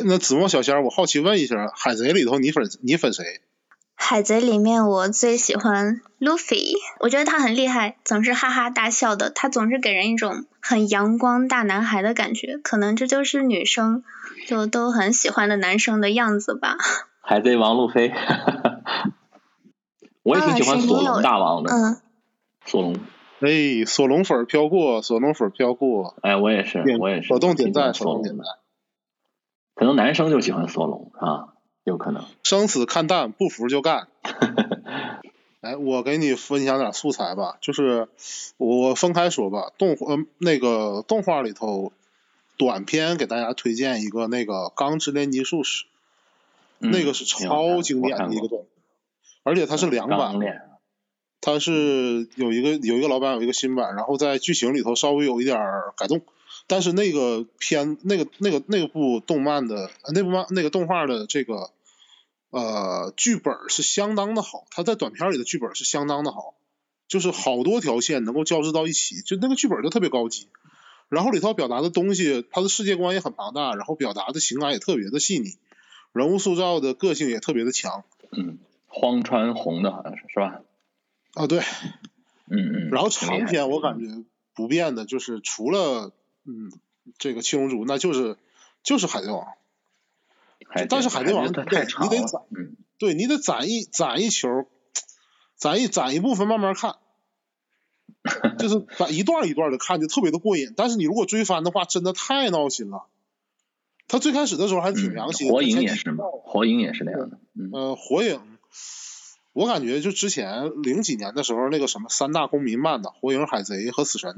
哎，那子墨小仙儿，我好奇问一下，海贼里头你粉你粉谁？海贼里面我最喜欢路飞，我觉得他很厉害，总是哈哈大笑的，他总是给人一种很阳光大男孩的感觉，可能这就是女生就都很喜欢的男生的样子吧。海贼王路飞，我也挺喜欢索隆大王的。嗯，索隆，哎，索隆粉飘过，索隆粉飘过。哎，我也是，我也是。手动点赞，手动点赞。可能男生就喜欢索隆啊，有可能。生死看淡，不服就干。哎，我给你分享点素材吧，就是我分开说吧。动画那个动画里头，短片给大家推荐一个那个《钢之炼金术士》，那个是超经典的一个动画，而且它是两版。它是有一个有一个老版有一个新版，然后在剧情里头稍微有一点改动，但是那个片那个那个那部动漫的那部漫那个动画的这个呃剧本是相当的好，它在短片里的剧本是相当的好，就是好多条线能够交织到一起，就那个剧本就特别高级，然后里头表达的东西，它的世界观也很庞大，然后表达的情感也特别的细腻，人物塑造的个性也特别的强。嗯，荒川弘的好像是是吧？啊对，嗯嗯，然后长篇我感觉不变的就是除了嗯这个七龙珠，那就是就是海贼王，但是海贼王你得你得攒，对你得攒一攒一球，攒一攒一部分慢慢看，就是攒一段一段的看就特别的过瘾，但是你如果追番的话，真的太闹心了。他最开始的时候还挺良心，火影也是嘛？火影也是那样的，呃，火影。我感觉就之前零几年的时候，那个什么三大公民漫的《火影》《海贼》和《死神》，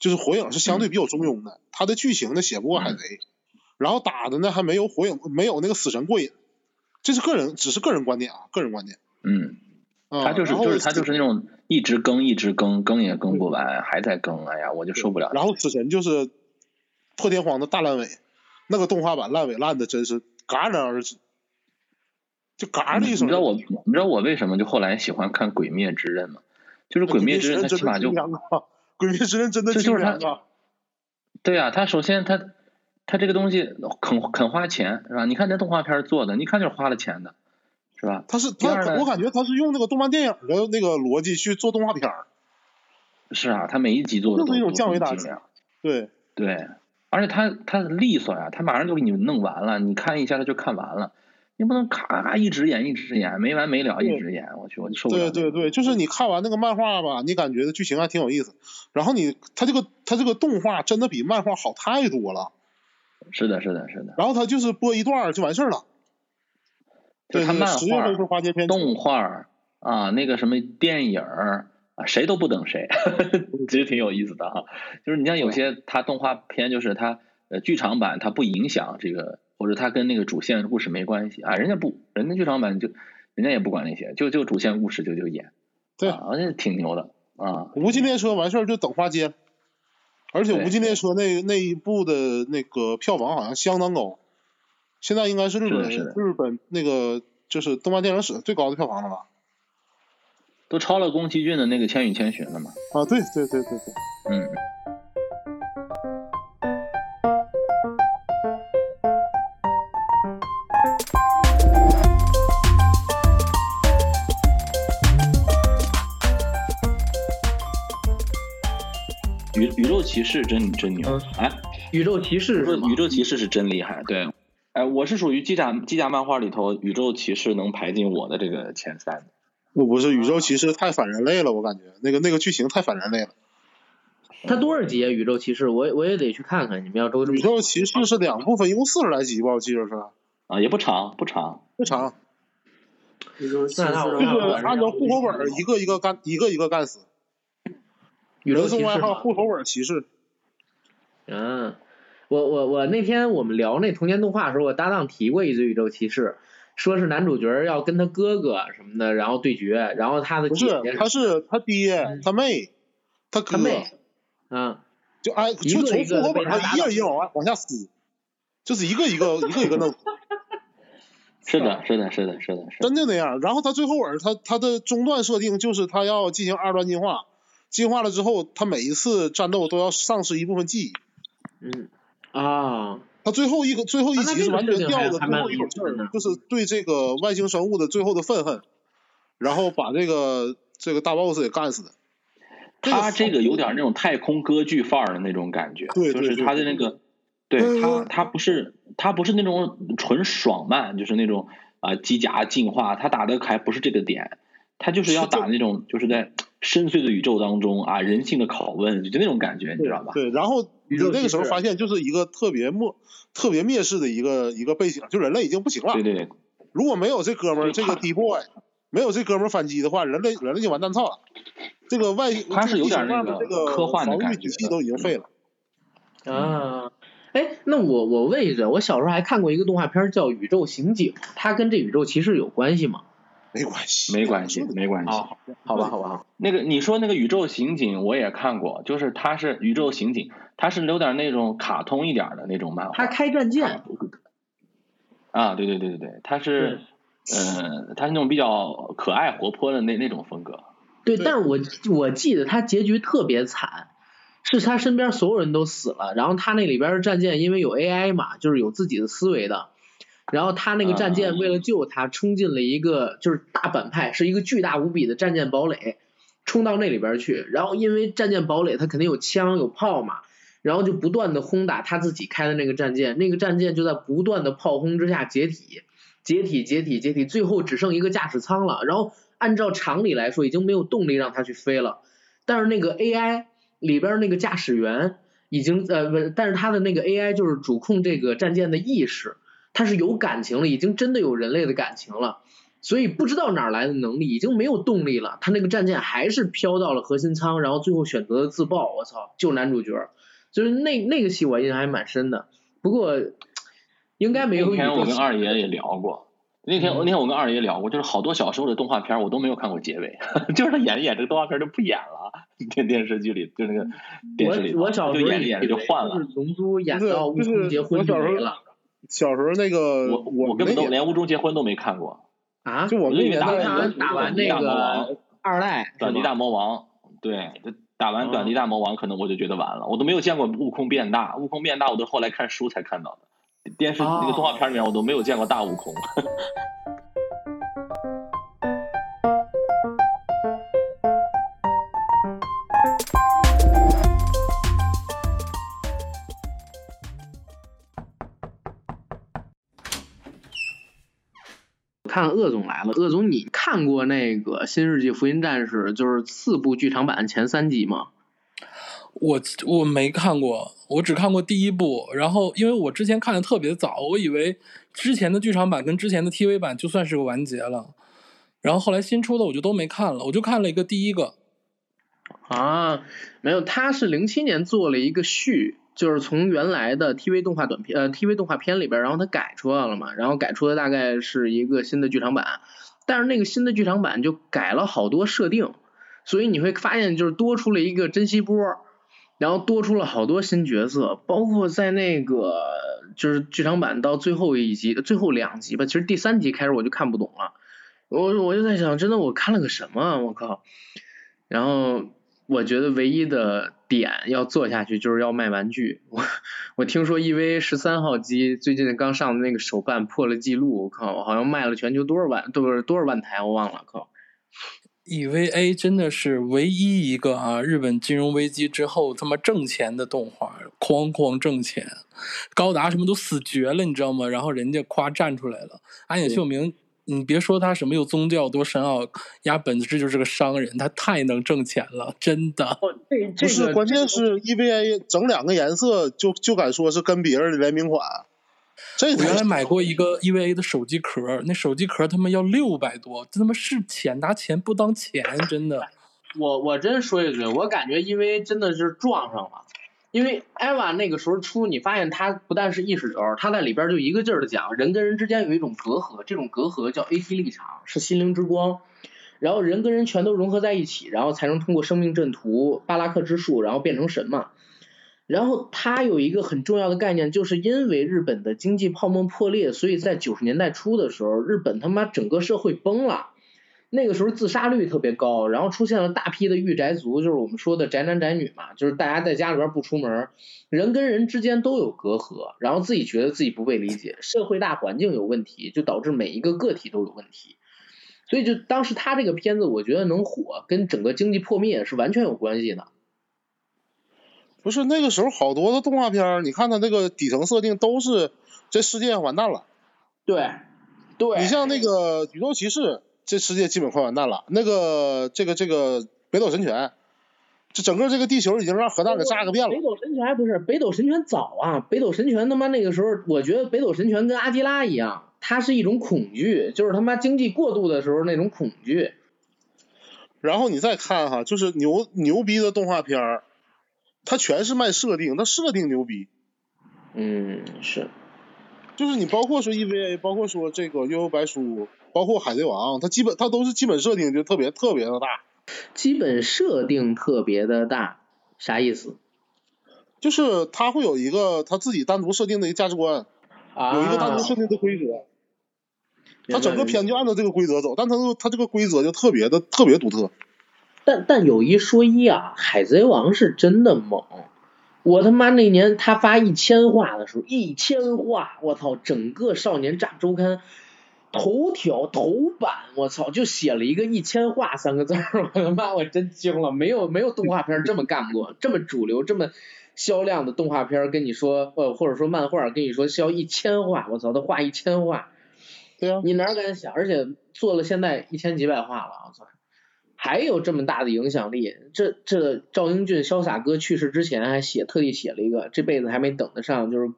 就是《火影》是相对比较中庸的，它的剧情呢写不过《海贼》，然后打的呢还没有《火影》没有那个《死神》过瘾，这是个人只是个人观点啊，个人观点。嗯，他就是就是他就是那种一直更一直更更也更不完，还在更，哎呀，我就受不了。然后《死神》就是破天荒的大烂尾，那个动画版烂尾烂的真是戛然而止。就嘎的一声，你知道我，你知道我为什么就后来喜欢看《鬼灭之刃》吗？就是《鬼灭之刃》，它起码就《鬼灭之刃》真的就是它。对呀，他首先他，他这个东西肯肯花钱是吧？你看那动画片做的，你看就是花了钱的，是吧？他是他，我感觉他是用那个动漫电影的那个逻辑去做动画片儿。是啊，他每一集做的都是一种降维打击。对对，而且它它利索呀，他马上就给你弄完了，你看一下他就看完了。你不能咔咔一直演一直演没完没了一直演，我去我就受不了。对对对，就是你看完那个漫画吧，你感觉的剧情还挺有意思，然后你他这个他这个动画真的比漫画好太多了。是的，是的，是的。然后他就是播一段就完事儿了。对他漫画、动画啊，那个什么电影啊，谁都不等谁，其实挺有意思的哈。就是你像有些他动画片，就是他呃剧场版，它不影响这个。或者他跟那个主线故事没关系啊，人家不，人家剧场版就，人家也不管那些，就就主线故事就就演，对，而且挺牛的啊。无尽列车完事儿就等花街，而且无尽列车那那一部的那个票房好像相当高，现在应该是日本日本那个就是动漫电影史最高的票房了吧？都超了宫崎骏的那个千与千寻了嘛？啊，对对对对对，嗯。骑士真真牛哎！宇宙骑士是，宇宙骑士是真厉害。对，哎，我是属于机甲机甲漫画里头，宇宙骑士能排进我的这个前三。我不是宇宙骑士太反人类了，我感觉那个那个剧情太反人类了。他多少集啊？宇宙骑士，我我也得去看看。你们要都宇宙骑士是两部分，一共四十来集吧？我记得是。啊，也不长，不长，不长。就是按照户口本一个一个干，一个一个干死。人送外号“户口本骑士”。嗯，我我我那天我们聊那童年动画的时候，我搭档提过一句宇宙骑士，说是男主角要跟他哥哥什么的，然后对决，然后他的姐姐他是他爹他妹他哥，嗯，就哎就从户口本上一页一页往外往下撕，就是一个一个一个一个弄。是的，是的，是的，是的，真的那样。然后他最后尾他他的中段设定就是他要进行二段进化。进化了之后，他每一次战斗都要丧失一部分记忆。嗯啊，他最后一个最后一集是完全这个设定吊的最后一口气儿有意思的，就是对这个外星生物的最后的愤恨，然后把这个这个大 boss 给干死的。他这个有点那种太空歌剧范儿的那种感觉，就是他的那个，对嗯他他不是他不是那种纯爽漫，就是那种啊机甲进化，他打的还不是这个点，他就是要打那种就是在深邃的宇宙当中啊人性的拷问，就那种感觉，你知道吧？对，然后你那个时候发现，就是一个特别漠特别蔑视的一个一个背景，就人类已经不行了对。对对，如果没有这哥们儿，这个他 D boy，没有这哥们儿反击的话，人类人类就完蛋操了。这个外星他是有点那个科幻的感觉的体系都已经废了。啊，哎，那我我问一下，我小时候还看过一个动画片叫《宇宙刑警》，它跟这宇宙骑士有关系吗？没关系，没关系 没关系。好，好吧，好吧，好那个你说那个宇宙刑警我也看过，就是他是宇宙刑警，他是有点那种卡通一点的那种漫画。他开战舰，啊，对对对对对，他是，呃，他是那种比较可爱活泼的那那种风格。对，对但是我我记得他结局特别惨，是他身边所有人都死了，然后他那里边的战舰因为有 AI 嘛，就是有自己的思维的，然后他那个战舰啊为了救他，冲进了一个就是大反派，是一个巨大无比的战舰堡垒，冲到那里边去，然后因为战舰堡垒它肯定有枪有炮嘛，然后就不断的轰打他自己开的那个战舰，那个战舰就在不断的炮轰之下解体，解体解体解体，最后只剩一个驾驶舱了，然后按照常理来说已经没有动力让它去飞了，但是那个 AI 里边那个驾驶员已经呃不，但是他的那个 AI 就是主控这个战舰的意识，它是有感情了，已经真的有人类的感情了。所以不知道哪儿来的能力，已经没有动力了。他那个战舰还是飘到了核心舱，然后最后选择了自爆。我操，救男主角，就是那那个戏我印象还蛮深的。不过应该没有宇那天我跟二爷也聊过，那天嗯那天我跟二爷聊过，就是好多小时候的动画片我都没有看过结尾，就是他演着演这个动画片就不演了，电电视剧里就那个电视里我我小时候就演着演着就换了是。龙珠演到悟空结婚就没了小时候那个我我根本都连屋中结婚都没看过，啊！就我们那年打完那个二代？短笛大魔王，对，打完短笛大魔王可能我就觉得完了，我都没有见过悟空变大，悟空变大我都后来看书才看到的，电视哦那个动画片里面我都没有见过大悟空。鄂总来了，鄂总，你看过那个《新世纪福音战士》就是四部剧场版前三集吗？我我没看过，我只看过第一部。然后，因为我之前看的特别早，我以为之前的剧场版跟之前的 TV 版就算是个完结了。然后后来新出的我就都没看了，我就看了一个第一个。啊，没有，他是零七年做了一个续，就是从原来的 TV 动画短片呃 TV 动画片里边，然后它改出来了嘛，然后改出的大概是一个新的剧场版，但是那个新的剧场版就改了好多设定，所以你会发现就是多出了一个珍惜波，然后多出了好多新角色，包括在那个就是剧场版到最后一集最后两集吧，其实第三集开始我就看不懂了，我我就在想，真的我看了个什么，我靠！然后我觉得唯一的点要做下去就是要卖玩具。我我听说 EVA 十三号机最近刚上的那个手办破了记录，我靠，好像卖了全球多少万，都是多少万台，我忘了，靠。EVA 真的是唯一一个啊，日本金融危机之后他妈挣钱的动画，哐哐挣钱。高达什么都死绝了，你知道吗？然后人家夸站出来了。安野秀明，你别说他什么有宗教多深奥，压本质就是个商人，他太能挣钱了，真的。哦，这不是，关键是 EVA 整两个颜色就就敢说是跟别人的联名款，这我原来买过一个 EVA 的手机壳，那手机壳他妈要六百多，这他妈是钱，拿钱不当钱，真的。我我真说一句，我感觉 EVA 真的是撞上了。因为艾娃那个时候出，你发现他不但是意识流，他在里边就一个劲儿的讲人跟人之间有一种隔阂，这种隔阂叫 AT 立场，是心灵之光。然后人跟人全都融合在一起，然后才能通过生命阵图、巴拉克之术，然后变成神嘛。然后他有一个很重要的概念，就是因为日本的经济泡沫破裂，所以在九十年代初的时候，日本他妈整个社会崩了。那个时候自杀率特别高，然后出现了大批的御宅族，就是我们说的宅男宅女嘛，就是大家在家里边不出门，人跟人之间都有隔阂，然后自己觉得自己不被理解，社会大环境有问题，就导致每一个个体都有问题。所以就当时他这个片子，我觉得能火，跟整个经济破灭是完全有关系的。不是那个时候好多的动画片，你看它那个底层设定都是这世界完蛋了。对，对。你像那个宇宙骑士，这世界基本快完蛋了。那个这个这个北斗神拳，这整个这个地球已经让核弹给炸个遍了。北斗神拳还不是北斗神拳早啊，北斗神拳他妈那个时候，我觉得北斗神拳跟阿基拉一样，它是一种恐惧，就是他妈经济过度的时候那种恐惧。然后你再看哈，就是牛牛逼的动画片儿，它全是卖设定，它设定牛逼。嗯，是。就是你包括说 EVA，包括说这个悠悠白书，包括海贼王，它基本它都是基本设定就特别特别的大。基本设定特别的大，啥意思？就是它会有一个它自己单独设定的一个价值观，啊有一个单独设定的规则。它整个片就按照这个规则走，但它它这个规则就特别的特别独特。但但有一说一啊，海贼王是真的猛。我他妈那年他发一千话的时候，一千话，我操，整个少年 Jump 周刊头条头版，我操，就写了一个一千话三个字儿，我他妈我真惊了，没有没有动画片这么干过，这么主流这么销量的动画片跟你说，呃或者说漫画跟你说销一千话，我操，他画一千话，对啊，你哪敢想？而且做了现在一千几百话了，我操！还有这么大的影响力，这这赵英俊潇洒哥去世之前还写特地写了一个，这辈子还没等得上，就是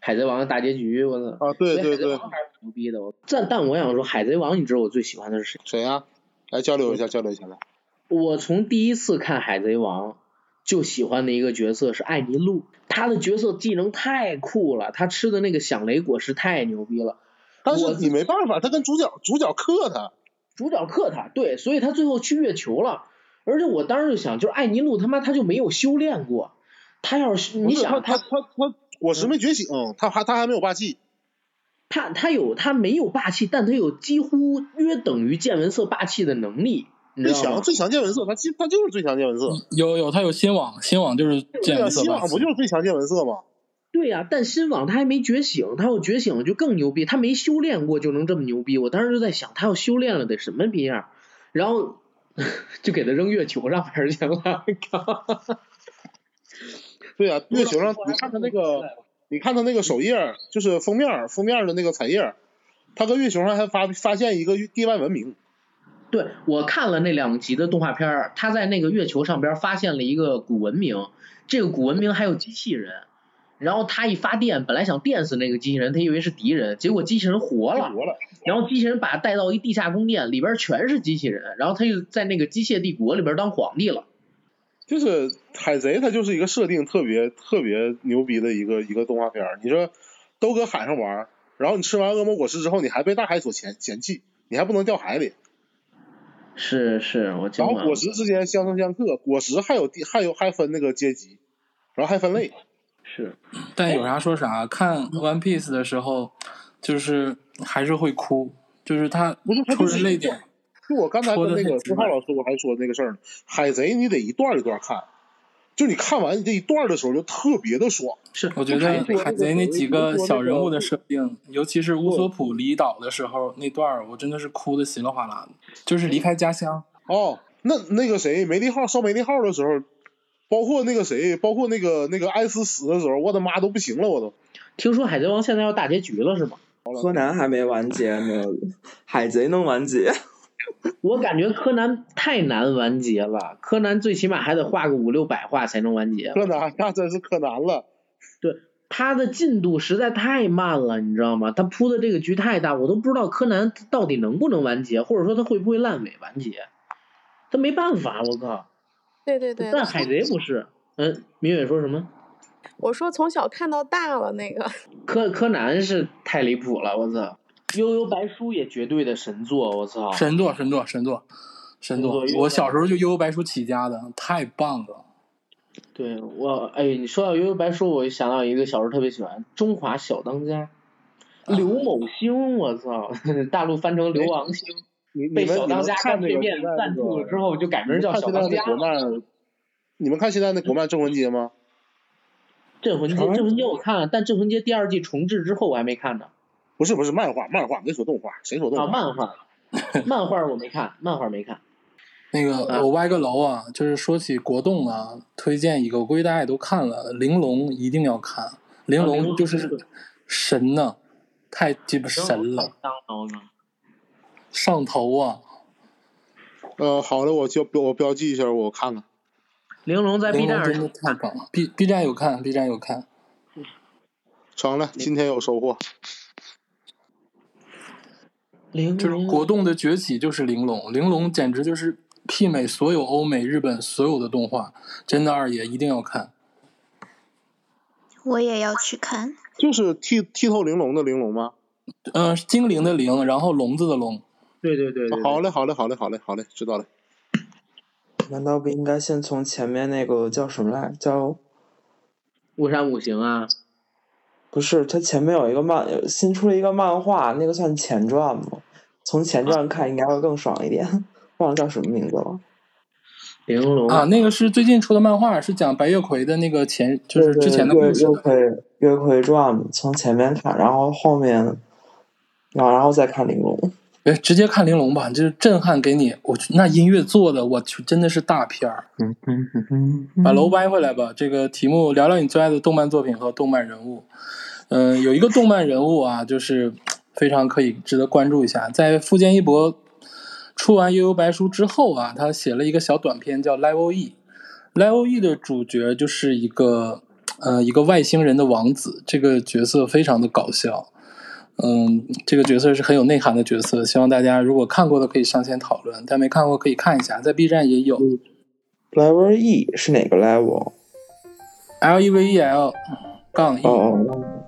海贼王的大结局，我操！啊，对对对。还是牛逼的，但但我想说，海贼王，你知道我最喜欢的是谁？谁呀、来交流一下，交流一下来。我从第一次看海贼王就喜欢的一个角色是艾尼路，他的角色技能太酷了，他吃的那个响雷果实太牛逼了。我但是你没办法，他跟主角主角克他。主角克他，对，所以他最后去月球了。而且我当时就想，就是艾尼路他妈他就没有修炼过，他要是你想他他他他果实没觉醒，他还他还没有霸气。他他有他没有霸气，但他有几乎约等于见闻色霸气的能力，你知道吗？最强最强见闻色，他基他就是最强见闻色。有有，他有新网，新网就是见闻色吧西网不就是最强见闻色吗？对呀、但新网他还没觉醒，他要觉醒了就更牛逼，他没修炼过就能这么牛逼。我当时就在想，他要修炼了得什么逼样？然后 就给他扔月球上边去了。靠！对啊，月球上你看他那个，你看他那个首页，就是封面封面的那个彩页，他搁月球上还发发现一个地外文明。对，我看了那两集的动画片儿，他在那个月球上边发现了一个古文明，这个古文明还有机器人，然后他一发电，本来想电死那个机器人，他以为是敌人，结果机器人活了，活了，然后机器人把他带到一地下宫殿，里边全是机器人，然后他就在那个机械帝国里边当皇帝了。就是海贼，它就是一个设定特别特别牛逼的一个一个动画片儿。你说都搁海上玩，然后你吃完恶魔果实之后，你还被大海所嫌嫌弃，你还不能掉海里。是是，我。然后果实之间相生相克，果实还有地还有还分那个阶级，然后还分类。是，但有啥说啥，看 One Piece 的时候，就是还是会哭，就是他不是他出就是人泪点。就我刚才跟那个朱浩老师我还说那个事儿呢，海贼你得一段儿一段儿看，就你看完这一段儿的时候就特别的爽。是，我觉得海贼那几个小人物的设定，尤其是乌索普离岛的时候那段儿，我真的是哭的稀里哗啦的，就是离开家乡。哦，那那个谁梅利号烧梅利号的时候，包括那个谁，包括那个那个艾斯死的时候，我的妈都不行了，我都。听说海贼王现在要大结局了是吗？柯南还没完结呢，海贼能完结？我感觉柯南太难完结了，柯南最起码还得画个五六百话才能完结。柯南那真是柯南了，对他的进度实在太慢了，你知道吗？他铺的这个局太大，我都不知道柯南到底能不能完结，或者说他会不会烂尾完结。他没办法，我靠！对对对，但海贼不是，嗯，明远说什么？我说从小看到大了那个，柯柯南是太离谱了，我操！悠悠白书也绝对的神作，我操！神作，神作，神作，神作！我小时候就悠悠白书起家的，太棒了。对我，哎，你说到悠悠白书，我就想到一个小时候特别喜欢《中华小当家》，刘某星，我操，大陆翻成刘王星。你被你们你们小当家干看那个脆面赞助了个之后，就改名叫小当家看那国。漫，你们看现在那国漫《镇魂街》吗？镇魂街，镇魂街我看了，但镇魂街第二季重置之后我还没看呢。不是不是漫画，漫画没说动画，谁说动啊，画？漫画，漫画我没看，漫画没看。那个啊我歪个楼啊，就是说起国动啊，推荐一个，我估计大家也都看了，《玲珑》一定要看，《玲珑珑》就是神呐、太鸡巴神了，当刀呢？上头啊！呃，好的，我就我标记一下，我看看。玲珑在 B 站真的太棒了，B B 站有看，B 站有看。成了，今天有收获。玲就是珑国动的崛起就是玲珑，玲珑简直就是媲美所有欧美、日本所有的动画，真的二爷一定要看。我也要去看。就是剔剔透玲珑的玲珑吗？呃，精灵的灵，然后笼子的笼。对对对对对，好嘞，好嘞，好嘞，好嘞，好嘞，知道了。难道不应该先从前面那个叫什么来？叫雾山五行啊，不是，它前面有一个漫，新出了一个漫画，那个算前传吗？从前传看应该会更爽一点。忘了叫什么名字了。玲珑啊，那个是最近出的漫画，是讲白月葵的那个前，就是之前的故事的。月葵月葵传从前面看，然后后面，然后然后再看玲珑。别直接看玲珑吧，就是震撼给你。我去，那音乐做的，我去，真的是大片儿。嗯嗯嗯嗯把楼掰回来吧。这个题目聊聊你最爱的动漫作品和动漫人物。嗯、有一个动漫人物啊，就是非常可以值得关注一下。在富坚义博出完《悠悠白书》之后啊，他写了一个小短片叫《Level E》。Level E 的主角就是一个呃一个外星人的王子，这个角色非常的搞笑。嗯，这个角色是很有内涵的角色，希望大家如果看过的可以上线讨论，但没看过可以看一下，在 B 站也有。Level E 是哪个 level？L E V E L 杠 E。哦哦，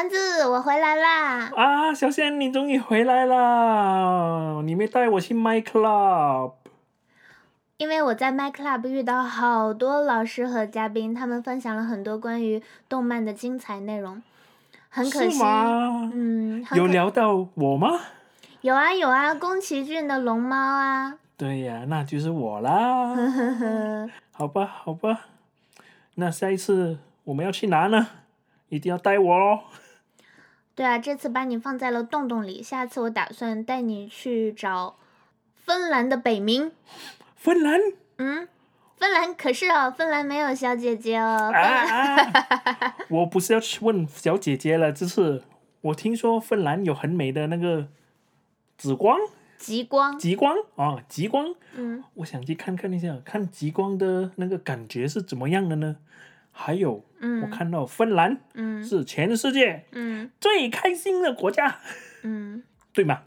团子，我回来啦！啊，小仙，你终于回来啦！你没带我去 My Club。因为我在 My Club 遇到好多老师和嘉宾，他们分享了很多关于动漫的精彩内容。很可惜，吗？嗯，有聊到我吗？有啊有啊，宫崎骏的龙猫啊，对呀，那就是我啦。好吧，好吧，那下一次我们要去哪呢？一定要带我哦。对啊，这次把你放在了洞洞里，下次我打算带你去找芬兰的北冥。芬兰嗯，芬兰可是哦，芬兰没有小姐姐哦。芬啊兰啊！我不是要去问小姐姐了，这是我听说芬兰有很美的那个紫光、极光，极光啊，极光。嗯，我想去看看一下，看极光的那个感觉是怎么样的呢？还有，嗯我看到芬兰嗯是全世界嗯最开心的国家，嗯，对吗？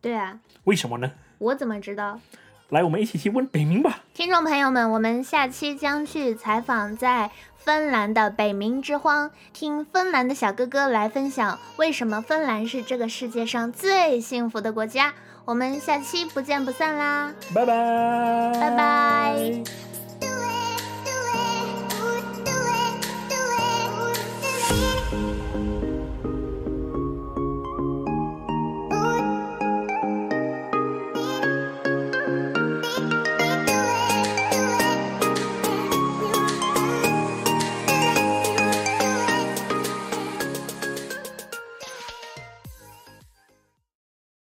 对啊，为什么呢？我怎么知道？来，我们一起去问北冥吧。听众朋友们，我们下期将去采访在芬兰的北冥之荒，听芬兰的小哥哥来分享为什么芬兰是这个世界上最幸福的国家。我们下期不见不散啦！拜拜，拜拜。